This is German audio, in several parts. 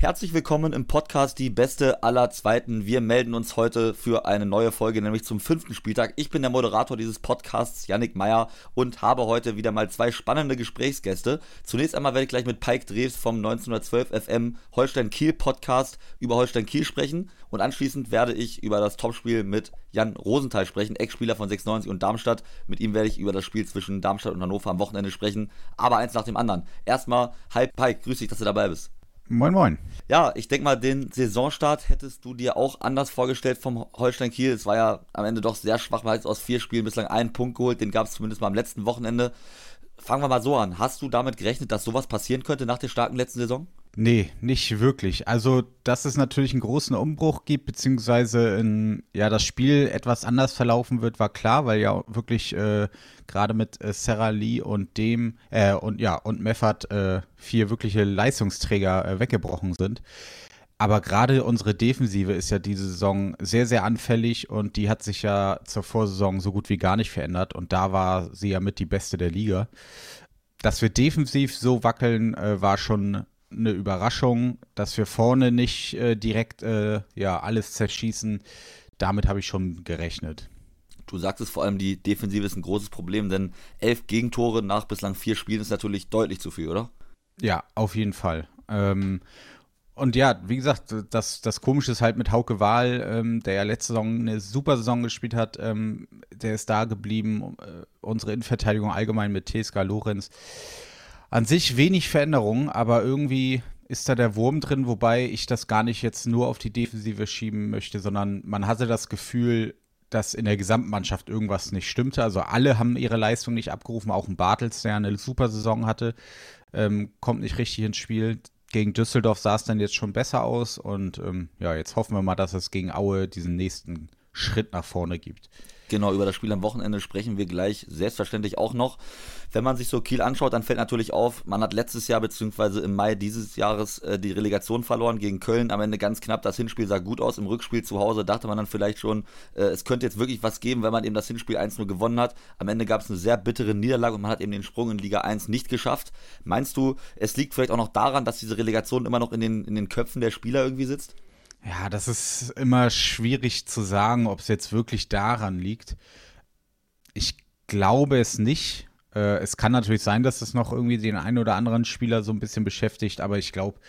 Herzlich willkommen im Podcast Die Beste aller Zweiten. Wir melden uns heute für eine neue Folge, nämlich zum fünften Spieltag. Ich bin der Moderator dieses Podcasts, Yannick Meyer, und habe heute wieder mal zwei spannende Gesprächsgäste. Zunächst einmal werde ich gleich mit Pike Drews vom 1912 FM Holstein Kiel Podcast über Holstein Kiel sprechen. Und anschließend werde ich über das Topspiel mit Jan Rosenthal sprechen, Ex-Spieler von 96 und Darmstadt. Mit ihm werde ich über das Spiel zwischen Darmstadt und Hannover am Wochenende sprechen. Aber eins nach dem anderen. Erstmal, hi Pike, grüß dich, dass du dabei bist. Moin, moin. Ja, ich denke mal, den Saisonstart hättest du dir auch anders vorgestellt vom Holstein Kiel. Es war ja am Ende doch sehr schwach, man hat aus vier Spielen bislang einen Punkt geholt, den gab es zumindest mal am letzten Wochenende. Fangen wir mal so an. Hast du damit gerechnet, dass sowas passieren könnte nach der starken letzten Saison? Nee, nicht wirklich. Also, dass es natürlich einen großen Umbruch gibt, beziehungsweise in, ja, das Spiel etwas anders verlaufen wird, war klar, weil ja wirklich äh, gerade mit äh, Sarah Lee und dem, äh, und ja, und Meffert äh, vier wirkliche Leistungsträger äh, weggebrochen sind. Aber gerade unsere Defensive ist ja diese Saison sehr, sehr anfällig und die hat sich ja zur Vorsaison so gut wie gar nicht verändert und da war sie ja mit die beste der Liga. Dass wir defensiv so wackeln, äh, war schon eine Überraschung, dass wir vorne nicht äh, direkt äh, ja alles zerschießen. Damit habe ich schon gerechnet. Du sagst es vor allem, die Defensive ist ein großes Problem, denn elf Gegentore nach bislang vier Spielen ist natürlich deutlich zu viel, oder? Ja, auf jeden Fall. Ähm, und ja, wie gesagt, das, das Komische ist halt mit Hauke Wahl, ähm, der ja letzte Saison eine super Saison gespielt hat, ähm, der ist da geblieben. Äh, unsere Innenverteidigung allgemein mit TSK Lorenz. An sich wenig Veränderungen, aber irgendwie ist da der Wurm drin, wobei ich das gar nicht jetzt nur auf die Defensive schieben möchte, sondern man hatte das Gefühl, dass in der Gesamtmannschaft irgendwas nicht stimmte. Also alle haben ihre Leistung nicht abgerufen, auch ein Bartels, der eine super Saison hatte, ähm, kommt nicht richtig ins Spiel. Gegen Düsseldorf sah es dann jetzt schon besser aus und ähm, ja, jetzt hoffen wir mal, dass es gegen Aue diesen nächsten Schritt nach vorne gibt. Genau, über das Spiel am Wochenende sprechen wir gleich selbstverständlich auch noch. Wenn man sich so Kiel anschaut, dann fällt natürlich auf, man hat letztes Jahr bzw. im Mai dieses Jahres äh, die Relegation verloren gegen Köln. Am Ende ganz knapp. Das Hinspiel sah gut aus. Im Rückspiel zu Hause dachte man dann vielleicht schon, äh, es könnte jetzt wirklich was geben, wenn man eben das Hinspiel 1-0 gewonnen hat. Am Ende gab es eine sehr bittere Niederlage und man hat eben den Sprung in Liga 1 nicht geschafft. Meinst du, es liegt vielleicht auch noch daran, dass diese Relegation immer noch in den, in den Köpfen der Spieler irgendwie sitzt? Ja, das ist immer schwierig zu sagen, ob es jetzt wirklich daran liegt. Ich glaube es nicht. Äh, es kann natürlich sein, dass es noch irgendwie den einen oder anderen Spieler so ein bisschen beschäftigt, aber ich glaube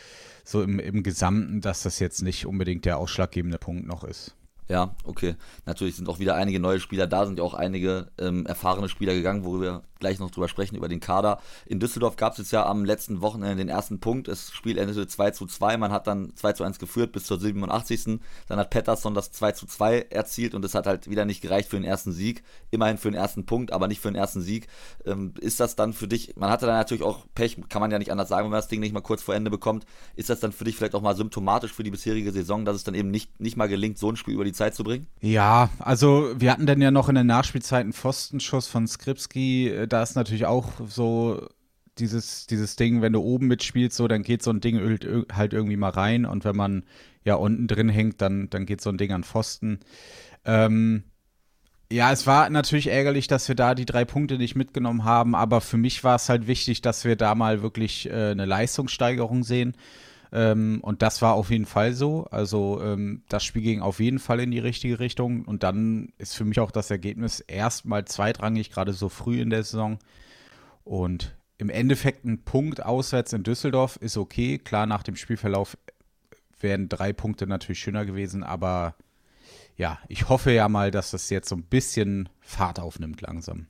so im, im Gesamten, dass das jetzt nicht unbedingt der ausschlaggebende Punkt noch ist. Ja, okay. Natürlich sind auch wieder einige neue Spieler da, sind ja auch einige ähm, erfahrene Spieler gegangen, worüber gleich noch drüber sprechen, über den Kader. In Düsseldorf gab es jetzt ja am letzten Wochenende den ersten Punkt. Das Spiel endete 2 zu 2. Man hat dann 2 zu 1 geführt bis zur 87. Dann hat Pettersson das 2 zu 2 erzielt und es hat halt wieder nicht gereicht für den ersten Sieg. Immerhin für den ersten Punkt, aber nicht für den ersten Sieg. Ähm, ist das dann für dich, man hatte da natürlich auch Pech, kann man ja nicht anders sagen, wenn man das Ding nicht mal kurz vor Ende bekommt. Ist das dann für dich vielleicht auch mal symptomatisch für die bisherige Saison, dass es dann eben nicht, nicht mal gelingt, so ein Spiel über die Zeit zu bringen? Ja, also wir hatten dann ja noch in der Nachspielzeit einen Pfostenschuss von Skripski. Da ist natürlich auch so dieses, dieses Ding, wenn du oben mitspielst, so, dann geht so ein Ding halt irgendwie mal rein und wenn man ja unten drin hängt, dann, dann geht so ein Ding an Pfosten. Ähm, ja, es war natürlich ärgerlich, dass wir da die drei Punkte nicht mitgenommen haben, aber für mich war es halt wichtig, dass wir da mal wirklich äh, eine Leistungssteigerung sehen. Ähm, und das war auf jeden Fall so. Also ähm, das Spiel ging auf jeden Fall in die richtige Richtung. Und dann ist für mich auch das Ergebnis erstmal zweitrangig, gerade so früh in der Saison. Und im Endeffekt ein Punkt auswärts in Düsseldorf ist okay. Klar, nach dem Spielverlauf wären drei Punkte natürlich schöner gewesen, aber ja, ich hoffe ja mal, dass das jetzt so ein bisschen Fahrt aufnimmt langsam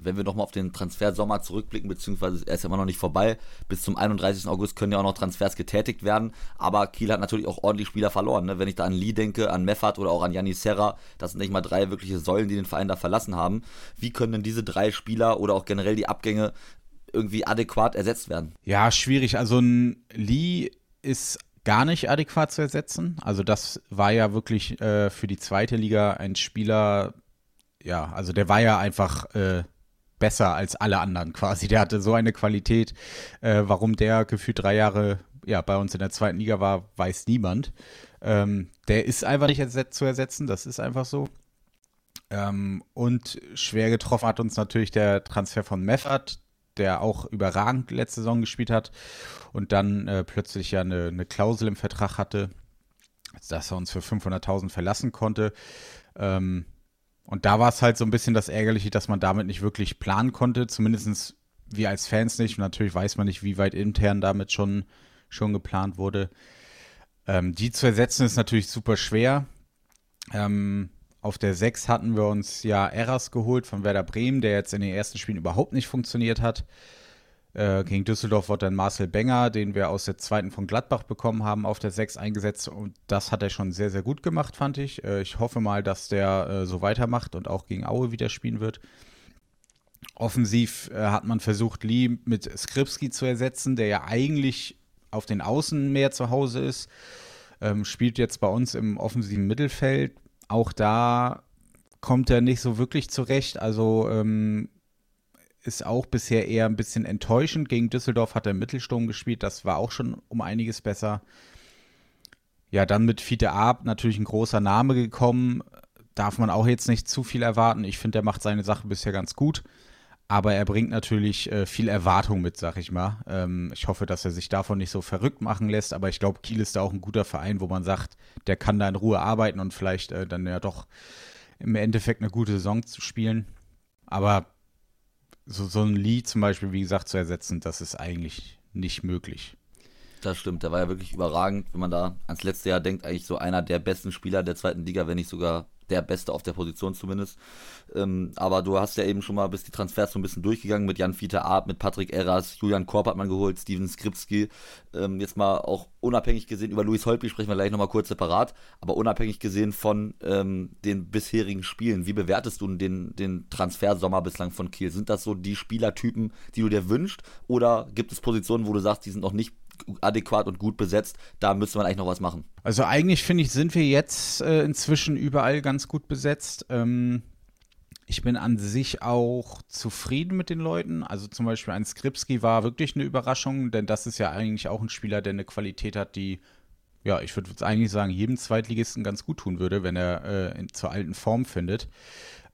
wenn wir nochmal auf den Transfersommer zurückblicken, beziehungsweise er ist ja immer noch nicht vorbei, bis zum 31. August können ja auch noch Transfers getätigt werden, aber Kiel hat natürlich auch ordentlich Spieler verloren. Ne? Wenn ich da an Lee denke, an Meffert oder auch an Janni Serra, das sind nicht mal drei wirkliche Säulen, die den Verein da verlassen haben. Wie können denn diese drei Spieler oder auch generell die Abgänge irgendwie adäquat ersetzt werden? Ja, schwierig. Also ein Lee ist gar nicht adäquat zu ersetzen. Also das war ja wirklich äh, für die zweite Liga ein Spieler, ja, also der war ja einfach äh, besser als alle anderen quasi. Der hatte so eine Qualität, äh, warum der gefühlt drei Jahre ja, bei uns in der zweiten Liga war, weiß niemand. Ähm, der ist einfach nicht erset zu ersetzen, das ist einfach so. Ähm, und schwer getroffen hat uns natürlich der Transfer von Meffert, der auch überragend letzte Saison gespielt hat und dann äh, plötzlich ja eine, eine, Klausel im Vertrag hatte, dass er uns für 500.000 verlassen konnte. Ähm, und da war es halt so ein bisschen das Ärgerliche, dass man damit nicht wirklich planen konnte, zumindest wir als Fans nicht. Und natürlich weiß man nicht, wie weit intern damit schon, schon geplant wurde. Ähm, die zu ersetzen ist natürlich super schwer. Ähm, auf der 6 hatten wir uns ja Eras geholt von Werder Bremen, der jetzt in den ersten Spielen überhaupt nicht funktioniert hat. Äh, gegen Düsseldorf wurde dann Marcel Benger, den wir aus der zweiten von Gladbach bekommen haben, auf der 6 eingesetzt. Und das hat er schon sehr, sehr gut gemacht, fand ich. Äh, ich hoffe mal, dass der äh, so weitermacht und auch gegen Aue wieder spielen wird. Offensiv äh, hat man versucht, Lee mit Skripski zu ersetzen, der ja eigentlich auf den Außen mehr zu Hause ist. Ähm, spielt jetzt bei uns im offensiven Mittelfeld, auch da kommt er nicht so wirklich zurecht. Also ähm, ist auch bisher eher ein bisschen enttäuschend. Gegen Düsseldorf hat er Mittelsturm gespielt, das war auch schon um einiges besser. Ja, dann mit Fiete Ab natürlich ein großer Name gekommen. Darf man auch jetzt nicht zu viel erwarten. Ich finde, er macht seine Sache bisher ganz gut. Aber er bringt natürlich äh, viel Erwartung mit, sag ich mal. Ähm, ich hoffe, dass er sich davon nicht so verrückt machen lässt. Aber ich glaube, Kiel ist da auch ein guter Verein, wo man sagt, der kann da in Ruhe arbeiten und vielleicht äh, dann ja doch im Endeffekt eine gute Saison zu spielen. Aber so, so ein Lied zum Beispiel, wie gesagt, zu ersetzen, das ist eigentlich nicht möglich. Das stimmt, der war ja wirklich überragend, wenn man da ans letzte Jahr denkt, eigentlich so einer der besten Spieler der zweiten Liga, wenn nicht sogar der Beste auf der Position zumindest. Ähm, aber du hast ja eben schon mal bis die Transfers so ein bisschen durchgegangen mit Jan Fiete Art, mit Patrick Erras, Julian Korb hat man geholt, Steven Skripski. Ähm, jetzt mal auch unabhängig gesehen, über Luis Holtby sprechen wir gleich nochmal kurz separat, aber unabhängig gesehen von ähm, den bisherigen Spielen, wie bewertest du den, den Transfersommer bislang von Kiel? Sind das so die Spielertypen, die du dir wünschst? Oder gibt es Positionen, wo du sagst, die sind noch nicht adäquat und gut besetzt. Da müsste man eigentlich noch was machen. Also eigentlich finde ich, sind wir jetzt äh, inzwischen überall ganz gut besetzt. Ähm, ich bin an sich auch zufrieden mit den Leuten. Also zum Beispiel ein Skripski war wirklich eine Überraschung, denn das ist ja eigentlich auch ein Spieler, der eine Qualität hat, die ja, ich würde eigentlich sagen, jedem Zweitligisten ganz gut tun würde, wenn er äh, in, zur alten Form findet.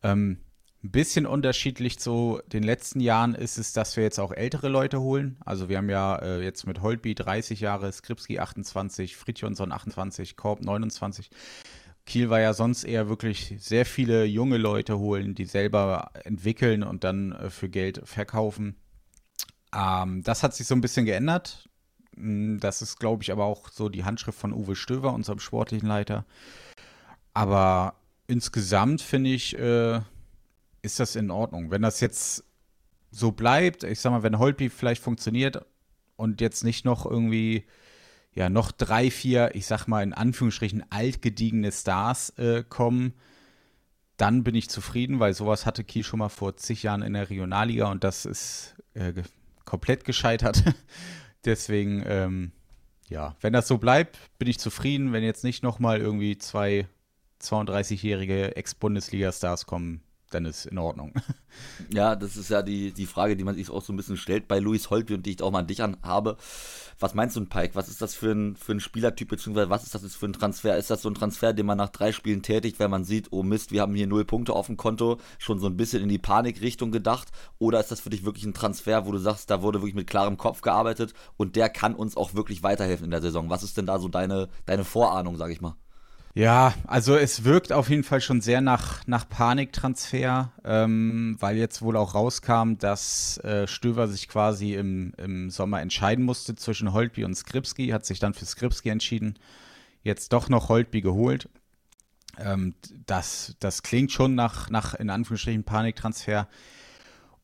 Ähm, ein bisschen unterschiedlich zu den letzten Jahren ist es, dass wir jetzt auch ältere Leute holen. Also wir haben ja äh, jetzt mit Holtby 30 Jahre, Skripski 28, Fritjonsson 28, Korb 29. Kiel war ja sonst eher wirklich sehr viele junge Leute holen, die selber entwickeln und dann äh, für Geld verkaufen. Ähm, das hat sich so ein bisschen geändert. Hm, das ist, glaube ich, aber auch so die Handschrift von Uwe Stöver, unserem sportlichen Leiter. Aber insgesamt finde ich, äh, ist das in Ordnung. Wenn das jetzt so bleibt, ich sag mal, wenn Holtby vielleicht funktioniert und jetzt nicht noch irgendwie, ja, noch drei, vier, ich sag mal in Anführungsstrichen altgediegene Stars äh, kommen, dann bin ich zufrieden, weil sowas hatte Kiel schon mal vor zig Jahren in der Regionalliga und das ist äh, komplett gescheitert. Deswegen, ähm, ja, wenn das so bleibt, bin ich zufrieden. Wenn jetzt nicht nochmal irgendwie zwei 32-jährige Ex-Bundesliga-Stars kommen, dann ist in Ordnung. Ja, das ist ja die, die Frage, die man sich auch so ein bisschen stellt bei Luis Holtby und die ich auch mal an dich an habe. Was meinst du, Pike? Was ist das für ein, für ein Spielertyp, beziehungsweise was ist das jetzt für ein Transfer? Ist das so ein Transfer, den man nach drei Spielen tätigt, wenn man sieht, oh Mist, wir haben hier null Punkte auf dem Konto, schon so ein bisschen in die Panikrichtung gedacht? Oder ist das für dich wirklich ein Transfer, wo du sagst, da wurde wirklich mit klarem Kopf gearbeitet und der kann uns auch wirklich weiterhelfen in der Saison? Was ist denn da so deine, deine Vorahnung, sag ich mal? Ja, also es wirkt auf jeden Fall schon sehr nach, nach Paniktransfer, ähm, weil jetzt wohl auch rauskam, dass äh, Stöver sich quasi im, im Sommer entscheiden musste zwischen Holtby und Skripski, hat sich dann für Skripski entschieden, jetzt doch noch Holtby geholt. Ähm, das, das klingt schon nach, nach, in Anführungsstrichen, Paniktransfer.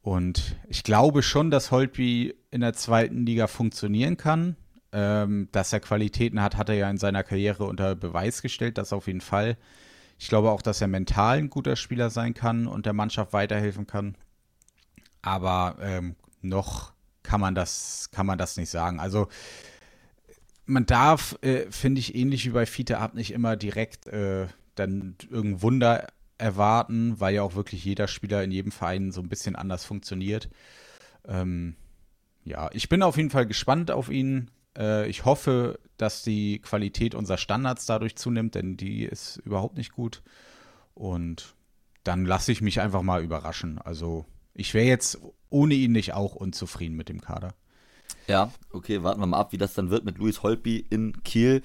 Und ich glaube schon, dass Holtby in der zweiten Liga funktionieren kann. Ähm, dass er Qualitäten hat, hat er ja in seiner Karriere unter Beweis gestellt, das auf jeden Fall. Ich glaube auch, dass er mental ein guter Spieler sein kann und der Mannschaft weiterhelfen kann. Aber ähm, noch kann man das, kann man das nicht sagen. Also man darf, äh, finde ich, ähnlich wie bei Fiete Ab nicht immer direkt äh, dann irgendein Wunder erwarten, weil ja auch wirklich jeder Spieler in jedem Verein so ein bisschen anders funktioniert. Ähm, ja, ich bin auf jeden Fall gespannt auf ihn Äh, ich hoffe, dass die Qualität unserer Standards dadurch zunimmt, denn die ist überhaupt nicht gut. Und dann lasse ich mich einfach mal überraschen. Also ich wäre jetzt ohne ihn nicht auch unzufrieden mit dem Kader. Ja, okay, warten wir mal ab, wie das dann wird mit Luis Holtby in Kiel.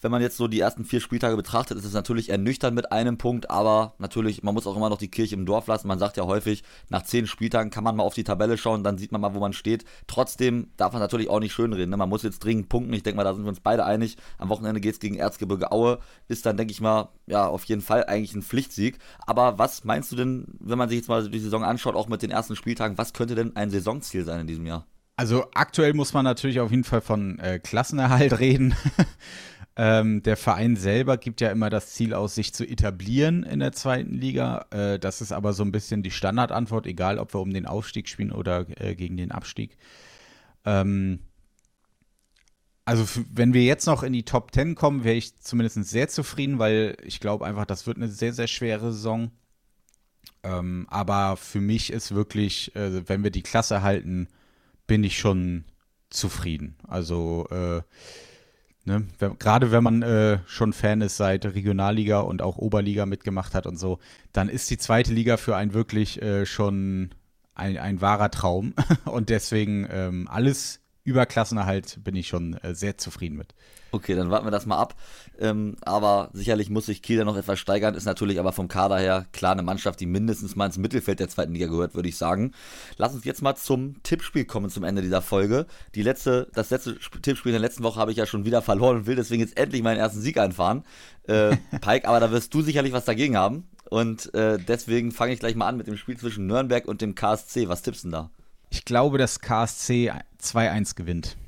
Wenn man jetzt so die ersten vier Spieltage betrachtet, ist es natürlich ernüchternd mit einem Punkt, aber natürlich, man muss auch immer noch die Kirche im Dorf lassen. Man sagt ja häufig, nach zehn Spieltagen kann man mal auf die Tabelle schauen, dann sieht man mal, wo man steht. Trotzdem darf man natürlich auch nicht schönreden. Ne? Man muss jetzt dringend punkten. Ich denke mal, da sind wir uns beide einig. Am Wochenende geht es gegen Erzgebirge Aue. Ist dann, denke ich mal, ja, auf jeden Fall eigentlich ein Pflichtsieg. Aber was meinst du denn, wenn man sich jetzt mal die Saison anschaut, auch mit den ersten Spieltagen, was könnte denn ein Saisonziel sein in diesem Jahr? Also aktuell muss man natürlich auf jeden Fall von äh, Klassenerhalt reden. ähm, der Verein selber gibt ja immer das Ziel aus, sich zu etablieren in der zweiten Liga. Äh, das ist aber so ein bisschen die Standardantwort, egal ob wir um den Aufstieg spielen oder äh, gegen den Abstieg. Ähm, also wenn wir jetzt noch in die Top 10 kommen, wäre ich zumindest sehr zufrieden, weil ich glaube einfach, das wird eine sehr, sehr schwere Saison. Ähm, aber für mich ist wirklich, äh, wenn wir die Klasse halten, bin ich schon zufrieden. Also äh, ne, gerade wenn man äh, schon Fan ist seit Regionalliga und auch Oberliga mitgemacht hat und so, dann ist die zweite Liga für einen wirklich äh, schon ein, ein wahrer Traum. und deswegen ähm, alles über Klassenerhalt bin ich schon äh, sehr zufrieden mit. Okay, dann warten wir das mal ab. Ähm, aber sicherlich muss sich Kiel da noch etwas steigern. Ist natürlich aber vom Kader her klar eine Mannschaft, die mindestens mal ins Mittelfeld der zweiten Liga gehört, würde ich sagen. Lass uns jetzt mal zum Tippspiel kommen zum Ende dieser Folge. Die letzte, das letzte Tippspiel in der letzten Woche habe ich ja schon wieder verloren und will deswegen jetzt endlich meinen ersten Sieg einfahren. Äh, Pike, aber da wirst du sicherlich was dagegen haben. Und äh, deswegen fange ich gleich mal an mit dem Spiel zwischen Nürnberg und dem KSC. Was tippst du denn da? Ich glaube, dass KSC 2-1 gewinnt.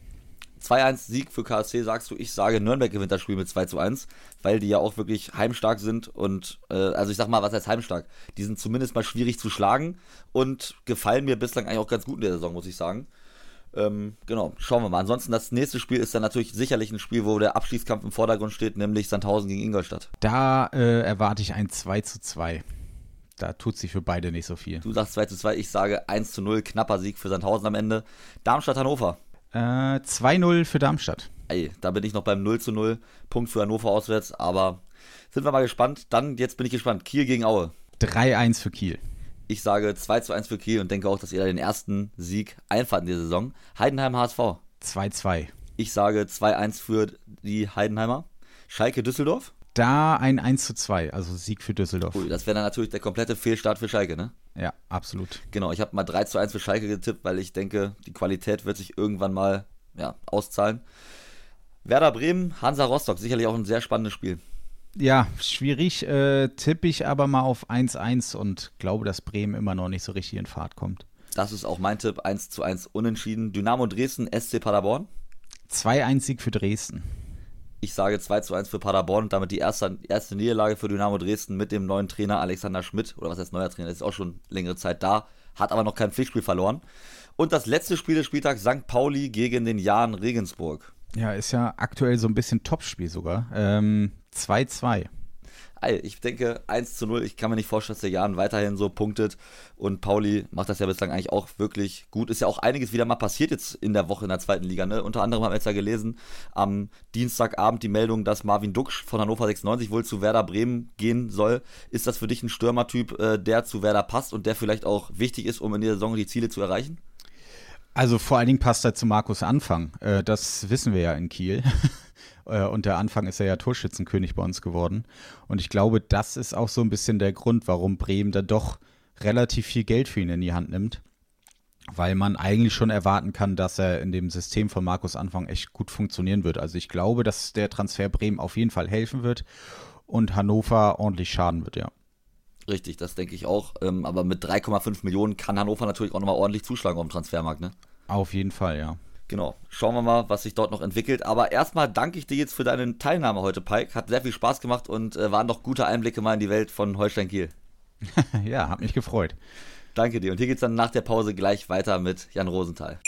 2-1 Sieg für KSC, sagst du. Ich sage, Nürnberg gewinnt das Spiel mit 2 zu 1, weil die ja auch wirklich heimstark sind und, äh, also ich sag mal, was heißt heimstark? Die sind zumindest mal schwierig zu schlagen und gefallen mir bislang eigentlich auch ganz gut in der Saison, muss ich sagen. Ähm, genau, schauen wir mal. Ansonsten, das nächste Spiel ist dann natürlich sicherlich ein Spiel, wo der Abschließkampf im Vordergrund steht, nämlich Sandhausen gegen Ingolstadt. Da äh, erwarte ich ein 2 zu 2 da tut sich für beide nicht so viel. Du sagst 2 zu 2, ich sage 1 zu 0, knapper Sieg für Sandhausen am Ende. Darmstadt-Hannover. Äh, 2-0 für Darmstadt. Ey, da bin ich noch beim 0 zu 0. Punkt für Hannover auswärts, aber sind wir mal gespannt. Dann, jetzt bin ich gespannt. Kiel gegen Aue. 3-1 für Kiel. Ich sage 2 zu 1 für Kiel und denke auch, dass ihr da den ersten Sieg einfahrt in der Saison. Heidenheim HSV. 2-2. Ich sage 2-1 für die Heidenheimer. Schalke Düsseldorf. Da ein 1 zu 2, also Sieg für Düsseldorf. Ui, das wäre dann natürlich der komplette Fehlstart für Schalke, ne? Ja, absolut. Genau, ich habe mal 3 zu 1 für Schalke getippt, weil ich denke, die Qualität wird sich irgendwann mal ja, auszahlen. Werder Bremen, Hansa Rostock, sicherlich auch ein sehr spannendes Spiel. Ja, schwierig. Äh, tippe ich aber mal auf 1-1 und glaube, dass Bremen immer noch nicht so richtig in Fahrt kommt. Das ist auch mein Tipp. 1 zu 1 unentschieden. Dynamo Dresden, SC Paderborn. 2-1 Sieg für Dresden. Ich sage 2 zu 1 für Paderborn und damit die erste, erste Niederlage für Dynamo Dresden mit dem neuen Trainer Alexander Schmidt. Oder was heißt neuer Trainer? ist auch schon längere Zeit da, hat aber noch kein Pflichtspiel verloren. Und das letzte Spiel des Spieltags St. Pauli gegen den Jan Regensburg. Ja, ist ja aktuell so ein bisschen Topspiel sogar. 2-2. Ähm, ich denke 1 zu 0. Ich kann mir nicht vorstellen, dass der Jan weiterhin so punktet. Und Pauli macht das ja bislang eigentlich auch wirklich gut. Ist ja auch einiges wieder mal passiert jetzt in der Woche in der zweiten Liga. Ne? Unter anderem haben wir jetzt ja gelesen, am Dienstagabend die Meldung, dass Marvin Duksch von Hannover 96 wohl zu Werder Bremen gehen soll. Ist das für dich ein Stürmertyp, äh, der zu Werder passt und der vielleicht auch wichtig ist, um in der Saison die Ziele zu erreichen? Also vor allen Dingen passt er zu Markus Anfang. Äh, das wissen wir ja in Kiel. Äh, und der Anfang ist er ja Torschützenkönig bei uns geworden. Und ich glaube, das ist auch so ein bisschen der Grund, warum Bremen da doch relativ viel Geld für ihn in die Hand nimmt. Weil man eigentlich schon erwarten kann, dass er in dem System von Markus Anfang echt gut funktionieren wird. Also ich glaube, dass der Transfer Bremen auf jeden Fall helfen wird und Hannover ordentlich schaden wird, ja. Richtig, das denke ich auch. Ähm, aber mit 3,5 Millionen kann Hannover natürlich auch nochmal ordentlich zuschlagen auf dem Transfermarkt, ne? Auf jeden Fall, ja. Genau. Schauen wir mal, was sich dort noch entwickelt. Aber erstmal danke ich dir jetzt für deine Teilnahme heute, Pike. Hat sehr viel Spaß gemacht und äh, waren doch gute Einblicke mal in die Welt von Holstein Kiel. ja, hat mich gefreut. Danke dir. Und hier geht's dann nach der Pause gleich weiter mit Jan Rosenthal.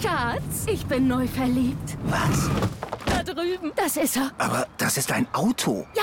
Schatz, ich bin neu verliebt. Was? Da drüben. Das ist er. Aber das ist ein Auto. Ja,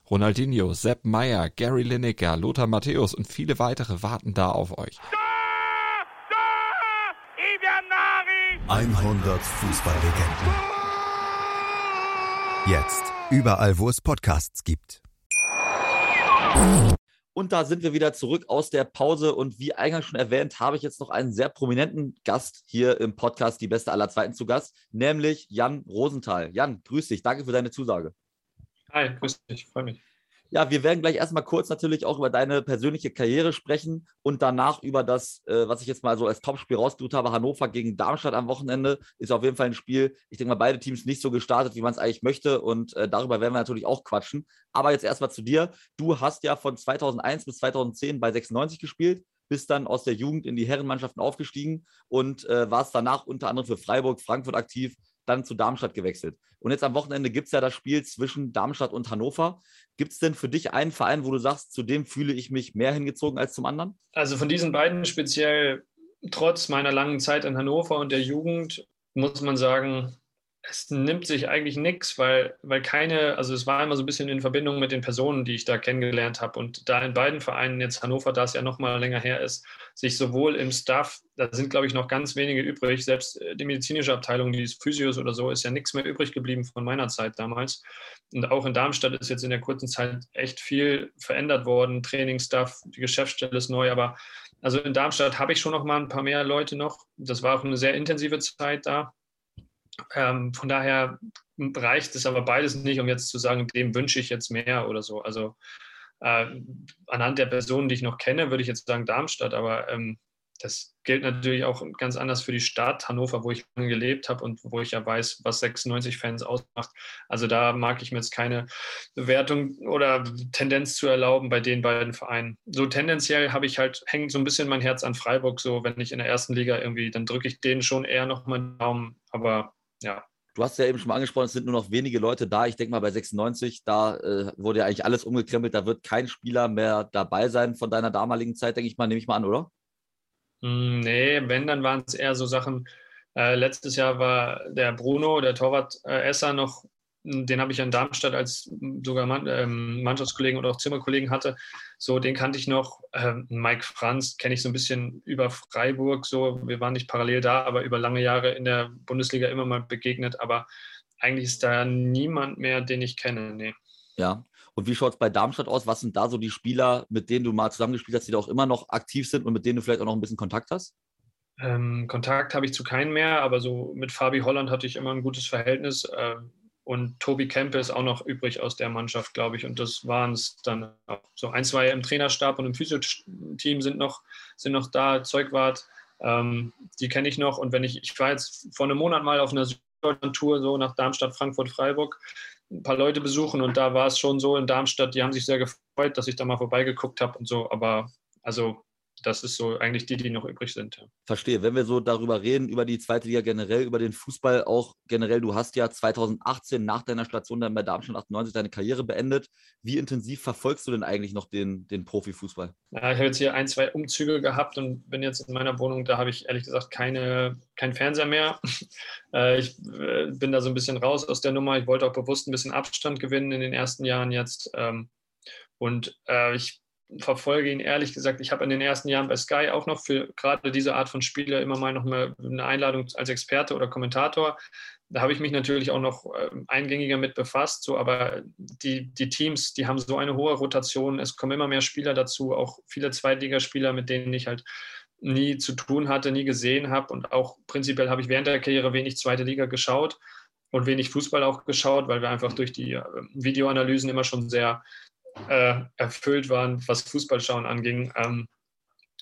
Ronaldinho, Sepp Meyer, Gary Lineker, Lothar Matthäus und viele weitere warten da auf euch. 100 Fußballlegenden. Jetzt überall, wo es Podcasts gibt. Und da sind wir wieder zurück aus der Pause. Und wie eingangs schon erwähnt, habe ich jetzt noch einen sehr prominenten Gast hier im Podcast, die beste aller Zweiten zu Gast, nämlich Jan Rosenthal. Jan, grüß dich. Danke für deine Zusage. Hi, grüß dich, freue mich. Ja, wir werden gleich erstmal kurz natürlich auch über deine persönliche Karriere sprechen und danach über das, äh, was ich jetzt mal so als Topspiel rausgesucht habe, Hannover gegen Darmstadt am Wochenende. Ist auf jeden Fall ein Spiel, ich denke mal, beide Teams nicht so gestartet, wie man es eigentlich möchte und äh, darüber werden wir natürlich auch quatschen. Aber jetzt erstmal zu dir. Du hast ja von 2001 bis 2010 bei 96 gespielt, bist dann aus der Jugend in die Herrenmannschaften aufgestiegen und äh, warst danach unter anderem für Freiburg, Frankfurt aktiv, dann zu Darmstadt gewechselt. Und jetzt am Wochenende gibt es ja das Spiel zwischen Darmstadt und Hannover. Gibt es denn für dich einen Verein, wo du sagst, zu dem fühle ich mich mehr hingezogen als zum anderen? Also von diesen beiden speziell, trotz meiner langen Zeit in Hannover und der Jugend, muss man sagen, es nimmt sich eigentlich nichts, weil, weil keine, also es war immer so ein bisschen in Verbindung mit den Personen, die ich da kennengelernt habe. Und da in beiden Vereinen, jetzt Hannover, da es ja noch mal länger her ist, sich sowohl im Staff, da sind, glaube ich, noch ganz wenige übrig, selbst äh, die medizinische Abteilung, die ist Physios oder so, ist ja nichts mehr übrig geblieben von meiner Zeit damals. Und auch in Darmstadt ist jetzt in der kurzen Zeit echt viel verändert worden. Trainingsstaff, die Geschäftsstelle ist neu, aber also in Darmstadt habe ich schon noch mal ein paar mehr Leute noch. Das war auch eine sehr intensive Zeit da ähm, von daher reicht es aber beides nicht, um jetzt zu sagen, dem wünsche ich jetzt mehr oder so. Also äh, anhand der Personen, die ich noch kenne, würde ich jetzt sagen Darmstadt, aber ähm, das gilt natürlich auch ganz anders für die Stadt Hannover, wo ich lange gelebt habe und wo ich ja weiß, was 96-Fans ausmacht. Also da mag ich mir jetzt keine Bewertung oder Tendenz zu erlauben bei den beiden Vereinen. So tendenziell habe ich halt, hängt so ein bisschen mein Herz an Freiburg, so wenn ich in der ersten Liga irgendwie, dann drücke ich denen schon eher noch mal den Daumen, aber ja. Du hast ja eben schon mal angesprochen, es sind nur noch wenige Leute da. Ich denke mal, bei 96, da äh, wurde ja eigentlich alles umgekrempelt. Da wird kein Spieler mehr dabei sein von deiner damaligen Zeit, denke ich mal, nehme ich mal an, oder? Hm, nee, wenn, dann waren es eher so Sachen. Äh, letztes Jahr war der Bruno, der Torwart äh, Esser, noch den habe ich in Darmstadt als sogar Mann, ähm, Mannschaftskollegen oder auch Zimmerkollegen hatte. So, den kannte ich noch. Ähm, Mike Franz kenne ich so ein bisschen über Freiburg. So, wir waren nicht parallel da, aber über lange Jahre in der Bundesliga immer mal begegnet. Aber eigentlich ist da niemand mehr, den ich kenne. Nee. Ja. Und wie schaut es bei Darmstadt aus? Was sind da so die Spieler, mit denen du mal zusammengespielt hast, die da auch immer noch aktiv sind und mit denen du vielleicht auch noch ein bisschen Kontakt hast? Ähm, Kontakt habe ich zu keinem mehr, aber so mit Fabi Holland hatte ich immer ein gutes Verhältnis. Ähm, und Tobi Kempe ist auch noch übrig aus der Mannschaft, glaube ich. Und das waren es dann auch. so ein, zwei im Trainerstab und im Physio-Team sind noch, sind noch da. Zeugwart, ähm, die kenne ich noch. Und wenn ich, ich war jetzt vor einem Monat mal auf einer Süddeutschland-Tour so nach Darmstadt, Frankfurt, Freiburg, ein paar Leute besuchen und da war es schon so in Darmstadt, die haben sich sehr gefreut, dass ich da mal vorbeigeguckt habe und so. Aber also das ist so eigentlich die, die noch übrig sind. Verstehe. Wenn wir so darüber reden, über die zweite Liga generell, über den Fußball auch generell, du hast ja 2018 nach deiner Station dann bei Darmstadt 98 deine Karriere beendet. Wie intensiv verfolgst du denn eigentlich noch den, den Profifußball? Ja, ich habe jetzt hier ein, zwei Umzüge gehabt und bin jetzt in meiner Wohnung, da habe ich ehrlich gesagt keine, keinen Fernseher mehr. Äh, ich äh, bin da so ein bisschen raus aus der Nummer. Ich wollte auch bewusst ein bisschen Abstand gewinnen in den ersten Jahren jetzt. Ähm, und äh, ich verfolge ihn ehrlich gesagt. Ich habe in den ersten Jahren bei Sky auch noch für gerade diese Art von Spiele immer mal noch eine Einladung als Experte oder Kommentator. Da habe ich mich natürlich auch noch ähm, eingängiger mit befasst. So, aber die, die Teams, die haben so eine hohe Rotation. Es kommen immer mehr Spieler dazu, auch viele Zweitligaspieler, mit denen ich halt nie zu tun hatte, nie gesehen habe. Und auch prinzipiell habe ich während der Karriere wenig zweite Liga geschaut und wenig Fußball auch geschaut, weil wir einfach durch die ähm, Videoanalysen immer schon sehr äh, erfüllt waren, was Fußballschauen anging. Ähm,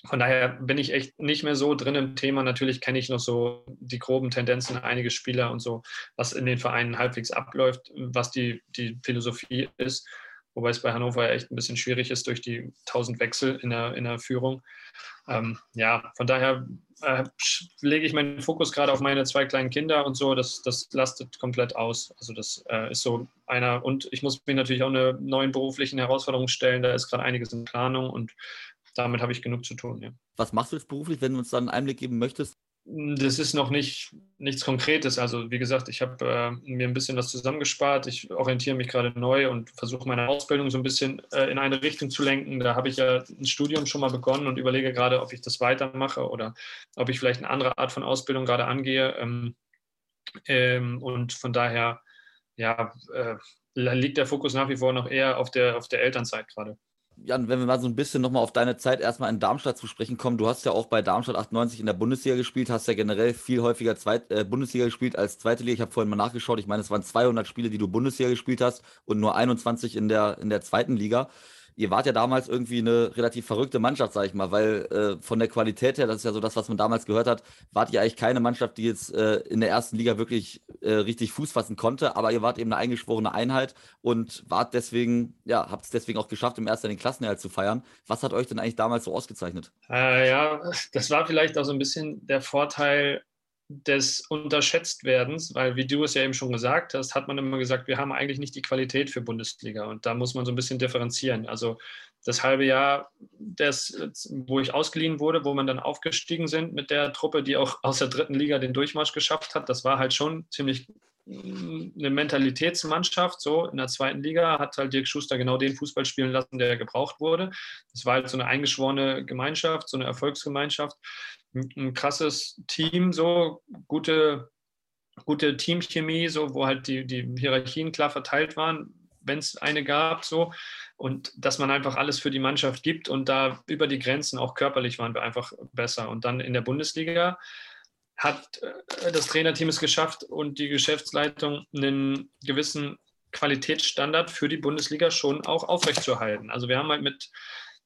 von daher bin ich echt nicht mehr so drin im Thema. Natürlich kenne ich noch so die groben Tendenzen einige Spieler und so, was in den Vereinen halbwegs abläuft, was die, die Philosophie ist. wobei es bei Hannover ja echt ein bisschen schwierig ist durch die tausend Wechsel in der, in der Führung. Ähm, ja, von daher äh, lege ich meinen Fokus gerade auf meine zwei kleinen Kinder und so, das, das lastet komplett aus. Also das äh, ist so einer, und ich muss mich natürlich auch eine neuen beruflichen Herausforderung stellen, da ist gerade einiges in Planung und damit habe ich genug zu tun. Ja. Was machst du jetzt beruflich, wenn du uns da einen Einblick geben möchtest? Das ist noch nicht nichts Konkretes. Also wie gesagt, ich habe äh, mir ein bisschen was zusammengespart. Ich orientiere mich gerade neu und versuche meine Ausbildung so ein bisschen äh, in eine Richtung zu lenken. Da habe ich ja ein Studium schon mal begonnen und überlege gerade, ob ich das weitermache oder ob ich vielleicht eine andere Art von Ausbildung gerade angehe. Ähm, ähm, und von daher, ja, äh, liegt der Fokus nach wie vor noch eher auf der, auf der Elternzeit gerade. Jan, wenn wir mal so ein bisschen nochmal auf deine Zeit erstmal in Darmstadt zu sprechen kommen, du hast ja auch bei Darmstadt 98 in der Bundesliga gespielt, hast ja generell viel häufiger Zweit, äh, Bundesliga gespielt als zweite Liga. Ich habe vorhin mal nachgeschaut, ich meine, es waren 200 Spiele, die du Bundesliga gespielt hast und nur 21 in der, in der zweiten Liga ihr wart ja damals irgendwie eine relativ verrückte Mannschaft, sag ich mal, weil äh, von der Qualität her, das ist ja so das, was man damals gehört hat, wart ihr eigentlich keine Mannschaft, die jetzt äh, in der ersten Liga wirklich äh, richtig Fuß fassen konnte, aber ihr wart eben eine eingeschworene Einheit und wart deswegen, ja, habt es deswegen auch geschafft, im ersten den Klassenerhalt zu feiern. Was hat euch denn eigentlich damals so ausgezeichnet? Äh, ja, das war vielleicht auch so ein bisschen der Vorteil des Unterschätztwerdens, weil wie du es ja eben schon gesagt hast, hat man immer gesagt, wir haben eigentlich nicht die Qualität für Bundesliga und da muss man so ein bisschen differenzieren. Also das halbe Jahr, des, wo ich ausgeliehen wurde, wo man dann aufgestiegen sind mit der Truppe, die auch aus der dritten Liga den Durchmarsch geschafft hat, das war halt schon ziemlich mm, eine Mentalitätsmannschaft. So in der zweiten Liga hat halt Dirk Schuster genau den Fußball spielen lassen, der gebraucht wurde. Es war halt so eine eingeschworene Gemeinschaft, so eine Erfolgsgemeinschaft ein krasses Team, so gute, gute Teamchemie, so wo halt die, die Hierarchien klar verteilt waren, wenn es eine gab, so und dass man einfach alles für die Mannschaft gibt und da über die Grenzen auch körperlich waren wir einfach besser. Und dann in der Bundesliga hat äh, das Trainerteam es geschafft und die Geschäftsleitung einen gewissen Qualitätsstandard für die Bundesliga schon auch aufrechtzuerhalten. Also wir haben halt mit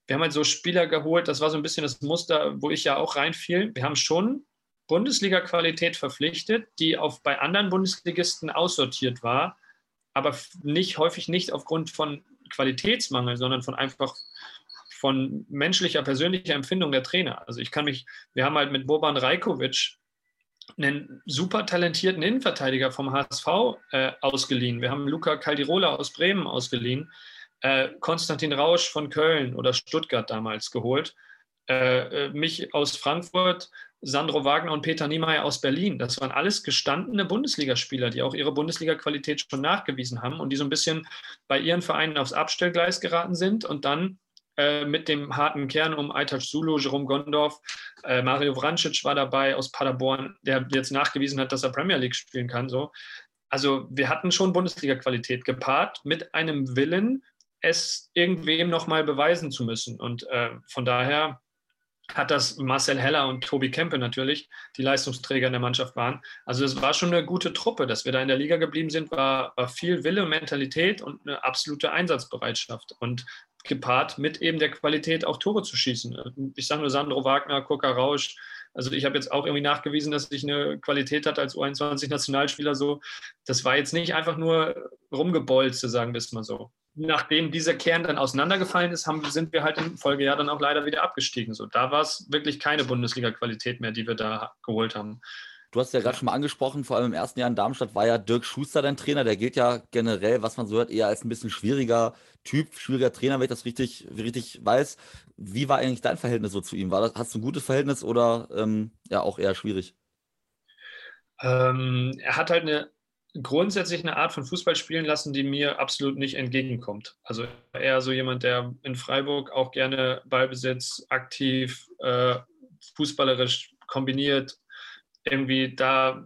wir haben halt so Spieler geholt, das war so ein bisschen das Muster, wo ich ja auch reinfiel. Wir haben schon Bundesliga-Qualität verpflichtet, die auf, bei anderen Bundesligisten aussortiert war, aber nicht, häufig nicht aufgrund von Qualitätsmangel, sondern von einfach von menschlicher, persönlicher Empfindung der Trainer. Also ich kann mich, wir haben halt mit Boban Rajkovic einen super talentierten Innenverteidiger vom HSV äh, ausgeliehen. Wir haben Luca Caldirola aus Bremen ausgeliehen äh, Konstantin Rausch von Köln oder Stuttgart damals geholt, äh, äh, mich aus Frankfurt, Sandro Wagner und Peter Niemeyer aus Berlin. Das waren alles gestandene Bundesligaspieler, die auch ihre Bundesliga-Qualität schon nachgewiesen haben und die so ein bisschen bei ihren Vereinen aufs Abstellgleis geraten sind und dann äh, mit dem harten Kern um Aytac Zulu, Jerome Gondorf, äh, Mario Vrancic war dabei aus Paderborn, der jetzt nachgewiesen hat, dass er Premier League spielen kann. So. Also wir hatten schon Bundesliga-Qualität gepaart mit einem Willen, es irgendwem nochmal beweisen zu müssen. Und äh, von daher hat das Marcel Heller und Tobi Kempe natürlich, die Leistungsträger in der Mannschaft waren. Also es war schon eine gute Truppe. Dass wir da in der Liga geblieben sind, war, war viel Wille, Mentalität und eine absolute Einsatzbereitschaft. Und gepaart mit eben der Qualität, auch Tore zu schießen. Ich sage nur Sandro Wagner, Koka Rausch. Also ich habe jetzt auch irgendwie nachgewiesen, dass ich eine Qualität hatte als U21-Nationalspieler. So, das war jetzt nicht einfach nur rumgebolzt, sagen wir es mal so nachdem dieser Kern dann auseinandergefallen ist, haben, sind wir halt im Folgejahr dann auch leider wieder abgestiegen. So, da war es wirklich keine Bundesliga-Qualität mehr, die wir da geholt haben. Du hast ja gerade schon mal angesprochen, vor allem im ersten Jahr in Darmstadt war ja Dirk Schuster dein Trainer. Der gilt ja generell, was man so hört, eher als ein bisschen schwieriger Typ, schwieriger Trainer, wenn ich das richtig, richtig weiß. Wie war eigentlich dein Verhältnis so zu ihm? War das, hast du ein gutes Verhältnis oder ähm, ja auch eher schwierig? Ähm, er hat halt eine grundsätzlich eine Art von Fußball spielen lassen, die mir absolut nicht entgegenkommt. Also eher so jemand, der in Freiburg auch gerne Ballbesitz, aktiv, äh, fußballerisch kombiniert, irgendwie da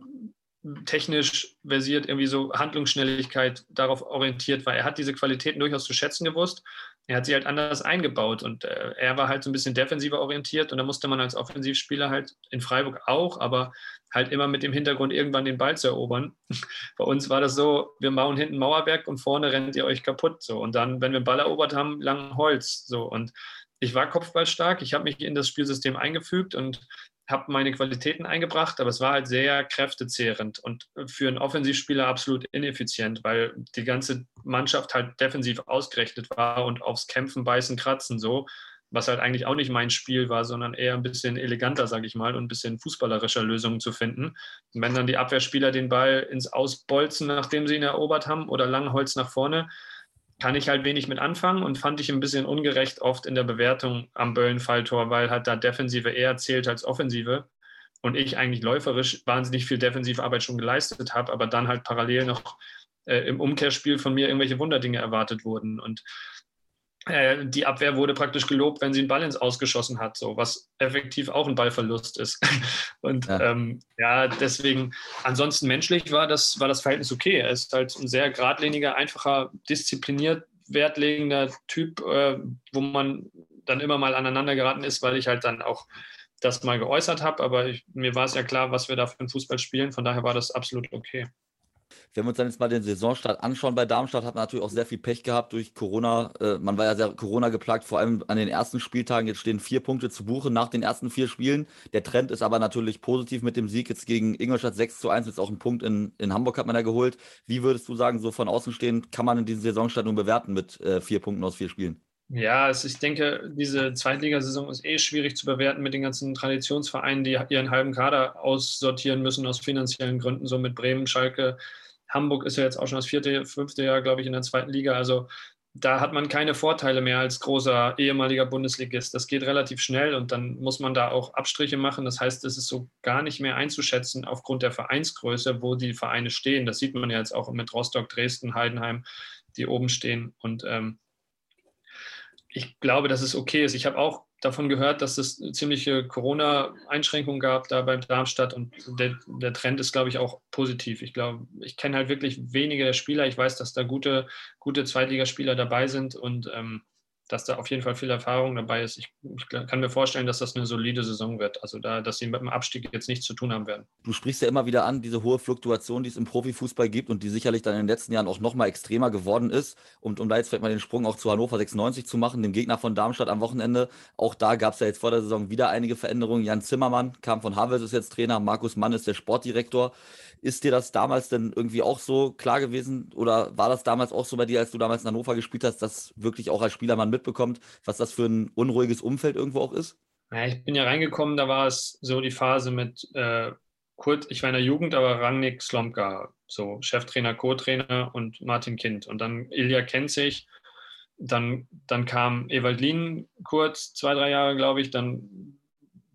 technisch versiert, irgendwie so Handlungsschnelligkeit darauf orientiert war. Er hat diese Qualitäten durchaus zu schätzen gewusst. Er hat sie halt anders eingebaut und äh, er war halt so ein bisschen defensiver orientiert und da musste man als Offensivspieler halt in Freiburg auch, aber halt immer mit dem Hintergrund, irgendwann den Ball zu erobern. Bei uns war das so, wir bauen hinten Mauerwerk und vorne rennt ihr euch kaputt. So. Und dann, wenn wir den Ball erobert haben, lang Holz. So. Und ich war kopfballstark, ich habe mich in das Spielsystem eingefügt und habe meine Qualitäten eingebracht, aber es war halt sehr kräftezehrend und für einen Offensivspieler absolut ineffizient, weil die ganze Mannschaft halt defensiv ausgerechnet war und aufs Kämpfen, Beißen, Kratzen so, was halt eigentlich auch nicht mein Spiel war, sondern eher ein bisschen eleganter, sage ich mal, und ein bisschen fußballerischer Lösungen zu finden. Und wenn dann die Abwehrspieler den Ball ins Ausbolzen, nachdem sie ihn erobert haben, oder Langholz nach vorne, kann ich halt wenig mit anfangen und fand ich ein bisschen ungerecht oft in der Bewertung am Böllenfalltor, weil halt da Defensive eher zählt als Offensive und ich eigentlich läuferisch wahnsinnig viel Defensivarbeit schon geleistet habe, aber dann halt parallel noch äh, im Umkehrspiel von mir irgendwelche Wunderdinge erwartet wurden. Und äh, die Abwehr wurde praktisch gelobt, wenn sie einen Ball ins Ausgeschossen hat, so was effektiv auch ein Ballverlust ist. Und ja, ähm, ja deswegen, ansonsten menschlich war das, war das Verhältnis okay. Er ist halt ein sehr geradliniger, einfacher, diszipliniert, wertlegender Typ, äh, wo man dann immer mal aneinander geraten ist, weil ich halt dann auch das mal geäußert habe. Aber ich, mir war es ja klar, was wir da für einen Fußball spielen. Von daher war das absolut okay. Wenn wir uns dann jetzt mal den Saisonstart anschauen bei Darmstadt, hat man natürlich auch sehr viel Pech gehabt durch Corona. Äh, man war ja sehr Corona geplagt, vor allem an den ersten Spieltagen. Jetzt stehen vier Punkte zu Buche nach den ersten vier Spielen. Der Trend ist aber natürlich positiv mit dem Sieg jetzt gegen Ingolstadt 6 zu 1. Jetzt auch einen Punkt in, in Hamburg hat man ja geholt. Wie würdest du sagen, so von außen stehen, kann man in diesem Saisonstart nun bewerten mit äh, vier Punkten aus vier Spielen? Ja, also ich denke, diese Zweitligasaison ist eh schwierig zu bewerten mit den ganzen Traditionsvereinen, die ihren halben Kader aussortieren müssen aus finanziellen Gründen, so mit Bremen, Schalke, Hamburg ist ja jetzt auch schon das vierte, fünfte Jahr, glaube ich, in der zweiten Liga. Also da hat man keine Vorteile mehr als großer ehemaliger Bundesligist. Das geht relativ schnell und dann muss man da auch Abstriche machen. Das heißt, es ist so gar nicht mehr einzuschätzen aufgrund der Vereinsgröße, wo die Vereine stehen. Das sieht man ja jetzt auch mit Rostock, Dresden, Heidenheim, die oben stehen. Und ähm, ich glaube, dass es okay ist. Ich habe auch davon gehört, dass es ziemliche Corona-Einschränkungen gab da beim Darmstadt und der, der Trend ist, glaube ich, auch positiv. Ich glaube, ich kenne halt wirklich wenige der Spieler. Ich weiß, dass da gute, gute Zweitligaspieler dabei sind und ähm, dass da auf jeden Fall viel Erfahrung dabei ist. Ich, ich, kann mir vorstellen, dass das eine solide Saison wird. Also da, dass sie mit dem Abstieg jetzt nichts zu tun haben werden. Du sprichst ja immer wieder an, diese hohe Fluktuation, die es im Profifußball gibt und die sicherlich dann in den letzten Jahren auch nochmal extremer geworden ist. Und um da jetzt vielleicht mal den Sprung auch zu Hannover 96 zu machen, dem Gegner von Darmstadt am Wochenende, auch da gab es ja jetzt vor der Saison wieder einige Veränderungen. Jan Zimmermann kam von Havels, ist jetzt Trainer, Markus Mann ist der Sportdirektor. Ist dir das damals denn irgendwie auch so klar gewesen oder war das damals auch so bei dir, als du damals in Hannover gespielt hast, dass wirklich auch als Spieler man mitbekommt, was das für ein unruhiges Umfeld irgendwo auch ist? Ja, ich bin ja reingekommen, da war es so die Phase mit äh, Kurt, ich war in der Jugend, aber Rangnick Slomka, so Cheftrainer, Co-Trainer und Martin Kind. Und dann Ilja Kenzig, dann, dann kam Ewald Lien kurz, zwei, drei Jahre, glaube ich, dann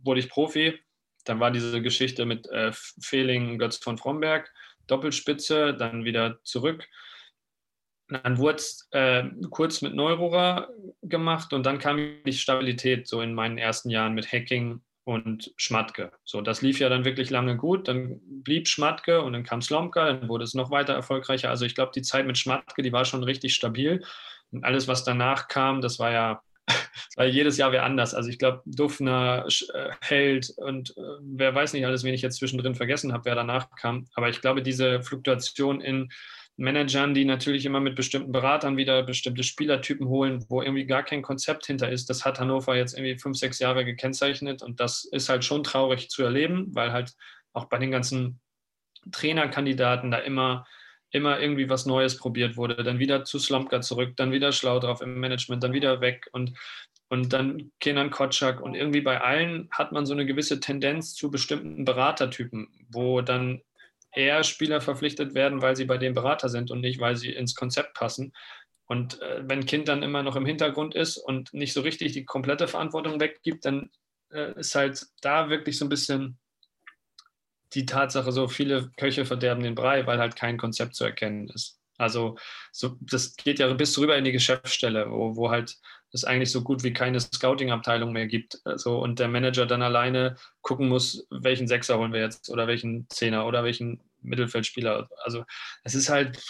wurde ich Profi dann war diese Geschichte mit äh, Fehling Götz von Fromberg, Doppelspitze, dann wieder zurück. Dann wurde es äh, kurz mit Neururer gemacht und dann kam die Stabilität so in meinen ersten Jahren mit Hacking und Schmatke. So, das lief ja dann wirklich lange gut. Dann blieb Schmatke und dann kam Slomka, dann wurde es noch weiter erfolgreicher. Also ich glaube, die Zeit mit Schmatke, die war schon richtig stabil. Und alles, was danach kam, das war ja weil jedes Jahr wäre anders. Also ich glaube, Duffner, äh, Held und äh, wer weiß nicht alles, wen ich jetzt zwischendrin vergessen habe, wer danach kam. Aber ich glaube, diese Fluktuation in Managern, die natürlich immer mit bestimmten Beratern wieder bestimmte Spielertypen holen, wo irgendwie gar kein Konzept hinter ist, das hat Hannover jetzt irgendwie fünf, sechs Jahre gekennzeichnet und das ist halt schon traurig zu erleben, weil halt auch bei den ganzen Trainerkandidaten da immer immer irgendwie was Neues probiert wurde, dann wieder zu Slomka zurück, dann wieder schlau drauf im Management, dann wieder weg und, und dann Kenan Kotschak. Und irgendwie bei allen hat man so eine gewisse Tendenz zu bestimmten Beratertypen, wo dann eher Spieler verpflichtet werden, weil sie bei dem Berater sind und nicht, weil sie ins Konzept passen. Und äh, wenn Kind dann immer noch im Hintergrund ist und nicht so richtig die komplette Verantwortung weggibt, dann äh, ist halt da wirklich so ein bisschen die Tatsache, so viele Köche verderben den Brei, weil halt kein Konzept zu erkennen ist. Also so, das geht ja bis rüber in die Geschäftsstelle, wo, wo halt es eigentlich so gut wie keine Scouting-Abteilung mehr gibt. Also, und der Manager dann alleine gucken muss, welchen Sechser holen wir jetzt oder welchen Zehner oder welchen Mittelfeldspieler. Also es ist halt,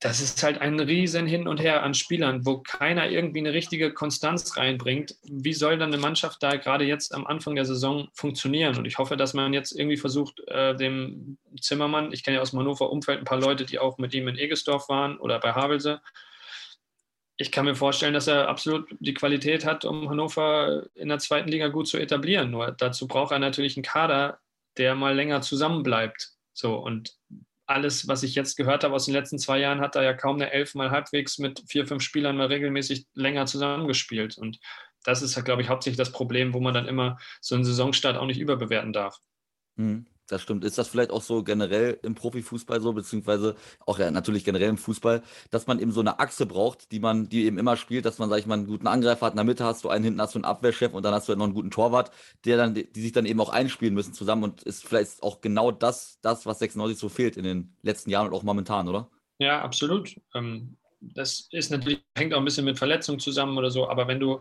das ist halt ein riesen Hin und Her an Spielern, wo keiner irgendwie eine richtige Konstanz reinbringt. Wie soll dann eine Mannschaft da gerade jetzt am Anfang der Saison funktionieren? Und ich hoffe, dass man jetzt irgendwie versucht, äh, dem Zimmermann, ich kenne ja aus dem Hannover Umfeld ein paar Leute, die auch mit ihm in Egesdorf waren oder bei Havelse, ich kann mir vorstellen, dass er absolut die Qualität hat, um Hannover in der zweiten Liga gut zu etablieren. Nur dazu braucht er natürlich einen Kader, der mal länger zusammenbleibt. So und alles, was ich jetzt gehört habe aus den letzten zwei Jahren, hat er ja kaum eine Elf mal halbwegs mit vier, fünf Spielern mal regelmäßig länger zusammengespielt. Und das ist, glaube ich, hauptsächlich das Problem, wo man dann immer so einen Saisonstart auch nicht überbewerten darf. Mhm. Das stimmt. Ist das vielleicht auch so generell im Profifußball so, beziehungsweise auch ja natürlich generell im Fußball, dass man eben so eine Achse braucht, die man, die eben immer spielt, dass man, sag ich mal, einen guten Angreifer hat, in der Mitte hast du einen, hinten hast du einen Abwehrchef und dann hast du halt noch einen guten Torwart, der dann, die sich dann eben auch einspielen müssen zusammen und ist vielleicht auch genau das, das, was 96 so fehlt in den letzten Jahren und auch momentan, oder? Ja, absolut. Ähm, das ist natürlich, hängt auch ein bisschen mit Verletzungen zusammen oder so, aber wenn du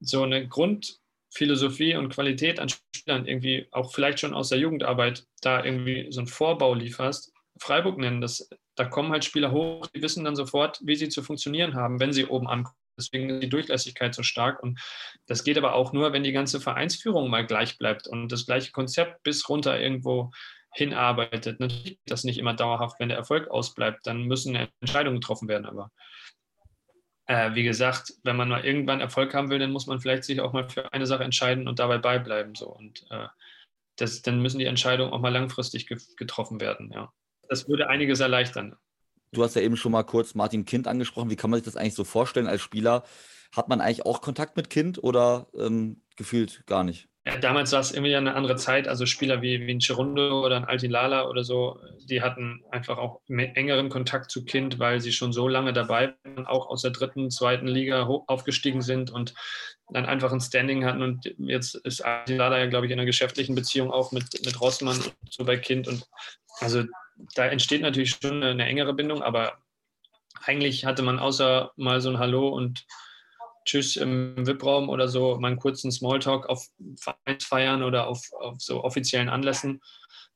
so eine Grund, Philosophie und Qualität an Spielern irgendwie auch vielleicht schon aus der Jugendarbeit da irgendwie so einen Vorbau lieferst. Freiburg nennen das, da kommen halt Spieler hoch, die wissen dann sofort, wie sie zu funktionieren haben, wenn sie oben ankommen. Deswegen ist die Durchlässigkeit so stark. Und das geht aber auch nur, wenn die ganze Vereinsführung mal gleich bleibt und das gleiche Konzept bis runter irgendwo hinarbeitet. Natürlich ist das nicht immer dauerhaft, wenn der Erfolg ausbleibt, dann müssen Entscheidungen getroffen werden. Aber äh, wie gesagt, wenn man mal irgendwann Erfolg haben will, dann muss man vielleicht sich auch mal für eine Sache entscheiden und dabei beibleiben. So. Und äh, das, dann müssen die Entscheidungen auch mal langfristig ge getroffen werden. Ja. Das würde einiges erleichtern. Du hast ja eben schon mal kurz Martin Kind angesprochen. Wie kann man sich das eigentlich so vorstellen als Spieler? Hat man eigentlich auch Kontakt mit Kind oder ähm, gefühlt gar nicht? Ja, damals war es irgendwie eine andere Zeit. Also Spieler wie, ein Chirundo oder ein Altilala oder so, die hatten einfach auch engeren Kontakt zu Kind, weil sie schon so lange dabei waren, auch aus der dritten, zweiten Liga aufgestiegen sind und dann einfach ein Standing hatten. Und jetzt ist Altilala ja, glaube ich, in einer geschäftlichen Beziehung auch mit, mit Rossmann so bei Kind. Und also da entsteht natürlich schon eine, eine engere Bindung, aber eigentlich hatte man außer mal so ein Hallo und Tschüss im VIP-Raum oder so, mal einen kurzen Smalltalk auf Vereinsfeiern oder auf, auf so offiziellen Anlässen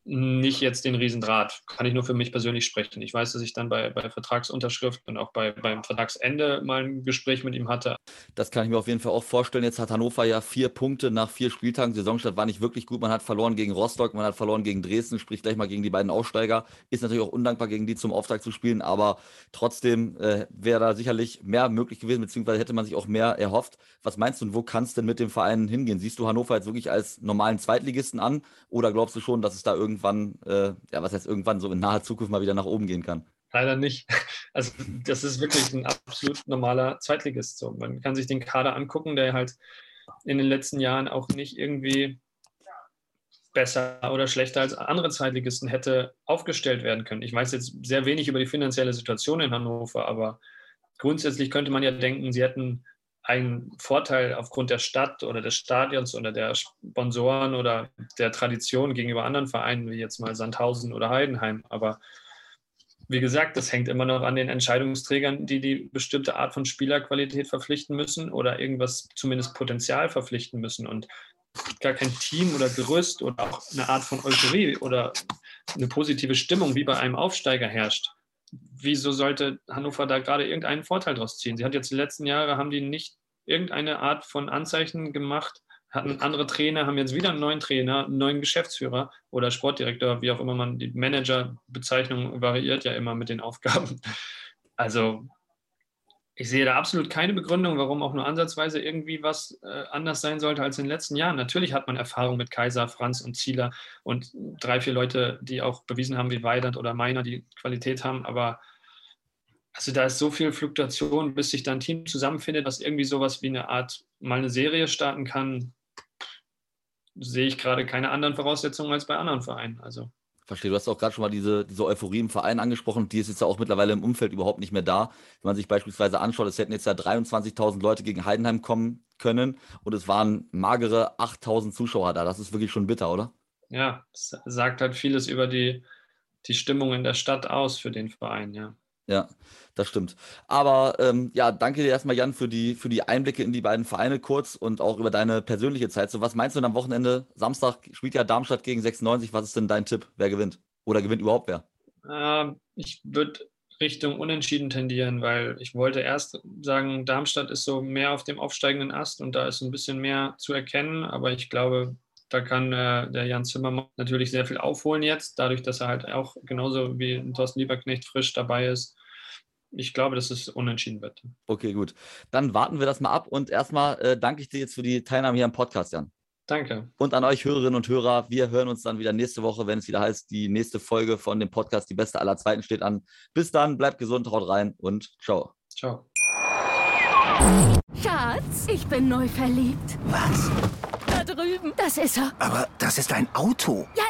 nicht jetzt den Riesendraht. Kann ich nur für mich persönlich sprechen. Ich weiß, dass ich dann bei, bei Vertragsunterschrift und auch bei, beim Vertragsende mal ein Gespräch mit ihm hatte. Das kann ich mir auf jeden Fall auch vorstellen. Jetzt hat Hannover ja vier Punkte nach vier Spieltagen. Saisonstart war nicht wirklich gut. Man hat verloren gegen Rostock, man hat verloren gegen Dresden, sprich gleich mal gegen die beiden Aussteiger. Ist natürlich auch undankbar, gegen die zum Auftrag zu spielen, aber trotzdem äh, wäre da sicherlich mehr möglich gewesen, beziehungsweise hätte man sich auch mehr erhofft. Was meinst du und wo kannst denn mit dem Verein hingehen? Siehst du Hannover jetzt wirklich als normalen Zweitligisten an oder glaubst du schon, dass es da irgendwie irgendwann, äh, ja, was heißt irgendwann so in naher Zukunft mal wieder nach oben gehen kann. Leider nicht. Also das ist wirklich ein absolut normaler Zweitligist. So. Man kann sich den Kader angucken, der halt in den letzten Jahren auch nicht irgendwie besser oder schlechter als andere Zweitligisten hätte aufgestellt werden können. Ich weiß jetzt sehr wenig über die finanzielle Situation in Hannover, aber grundsätzlich könnte man ja denken, sie hätten einen Vorteil aufgrund der Stadt oder des Stadions oder der Sponsoren oder der Tradition gegenüber anderen Vereinen, wie jetzt mal Sandhausen oder Heidenheim. Aber wie gesagt, das hängt immer noch an den Entscheidungsträgern, die die bestimmte Art von Spielerqualität verpflichten müssen oder irgendwas zumindest Potenzial verpflichten müssen. Und gar kein Team oder Gerüst oder auch eine Art von Euphorie oder eine positive Stimmung wie bei einem Aufsteiger herrscht, wieso sollte Hannover da gerade irgendeinen Vorteil draus ziehen? Sie hat jetzt die letzten Jahre, haben die nicht irgendeine Art von Anzeichen gemacht, hatten andere Trainer, haben jetzt wieder einen neuen Trainer, einen neuen Geschäftsführer oder Sportdirektor, wie auch immer man die Managerbezeichnung variiert ja immer mit den Aufgaben. Also ich sehe da absolut keine Begründung, warum auch nur ansatzweise irgendwie was äh, anders sein sollte als in den letzten Jahren. Natürlich hat man Erfahrung mit Kaiser, Franz und Zieler und drei, vier Leute, die auch bewiesen haben, wie Weidand oder Meiner, die Qualität haben, aber also da ist so viel Fluktuation, bis sich dann ein Team zusammenfindet, was irgendwie sowas wie eine Art mal eine Serie starten kann, sehe ich gerade keine anderen Voraussetzungen als bei anderen Vereinen. Also Verstehe, du hast auch gerade schon mal diese, diese Euphorie im Verein angesprochen, die ist jetzt ja auch mittlerweile im Umfeld überhaupt nicht mehr da. Wenn man sich beispielsweise anschaut, es hätten jetzt ja 23.000 Leute gegen Heidenheim kommen können und es waren magere 8.000 Zuschauer da. Das ist wirklich schon bitter, oder? Ja, das sagt halt vieles über die, die Stimmung in der Stadt aus für den Verein, ja. Ja, das stimmt. Aber ähm, ja, danke dir erstmal, Jan, für die, für die Einblicke in die beiden Vereine kurz und auch über deine persönliche Zeit. So, was meinst du denn am Wochenende? Samstag spielt ja Darmstadt gegen 96. Was ist denn dein Tipp? Wer gewinnt? Oder gewinnt überhaupt wer? Äh, ich würde Richtung Unentschieden tendieren, weil ich wollte erst sagen, Darmstadt ist so mehr auf dem aufsteigenden Ast und da ist ein bisschen mehr zu erkennen, aber ich glaube, da kann äh, der Jan Zimmermann natürlich sehr viel aufholen jetzt, dadurch, dass er halt auch genauso wie Thorsten Lieberknecht frisch dabei ist ich glaube, dass es unentschieden wird. Okay, gut. Dann warten wir das mal ab und erstmal äh, danke ich dir jetzt für die Teilnahme hier am Podcast, Jan. Danke. Und an euch Hörerinnen und Hörer, wir hören uns dann wieder nächste Woche, wenn es wieder heißt, die nächste Folge von dem Podcast Die beste aller Zeiten steht an. Bis dann, bleibt gesund, haut rein und ciao. Ciao. Schatz, ich bin neu verliebt. Was? Da drüben. Das ist er. Aber das ist ein Auto. Ja,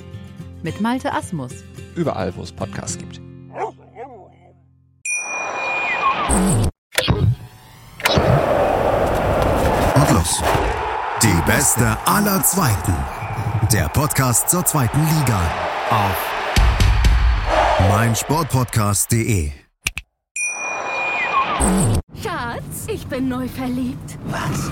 Mit Malte Asmus. Überall, wo es Podcasts gibt. Und los. Die beste aller Zweiten. Der Podcast zur zweiten Liga. Auf meinsportpodcast.de. Schatz, ich bin neu verliebt. Was?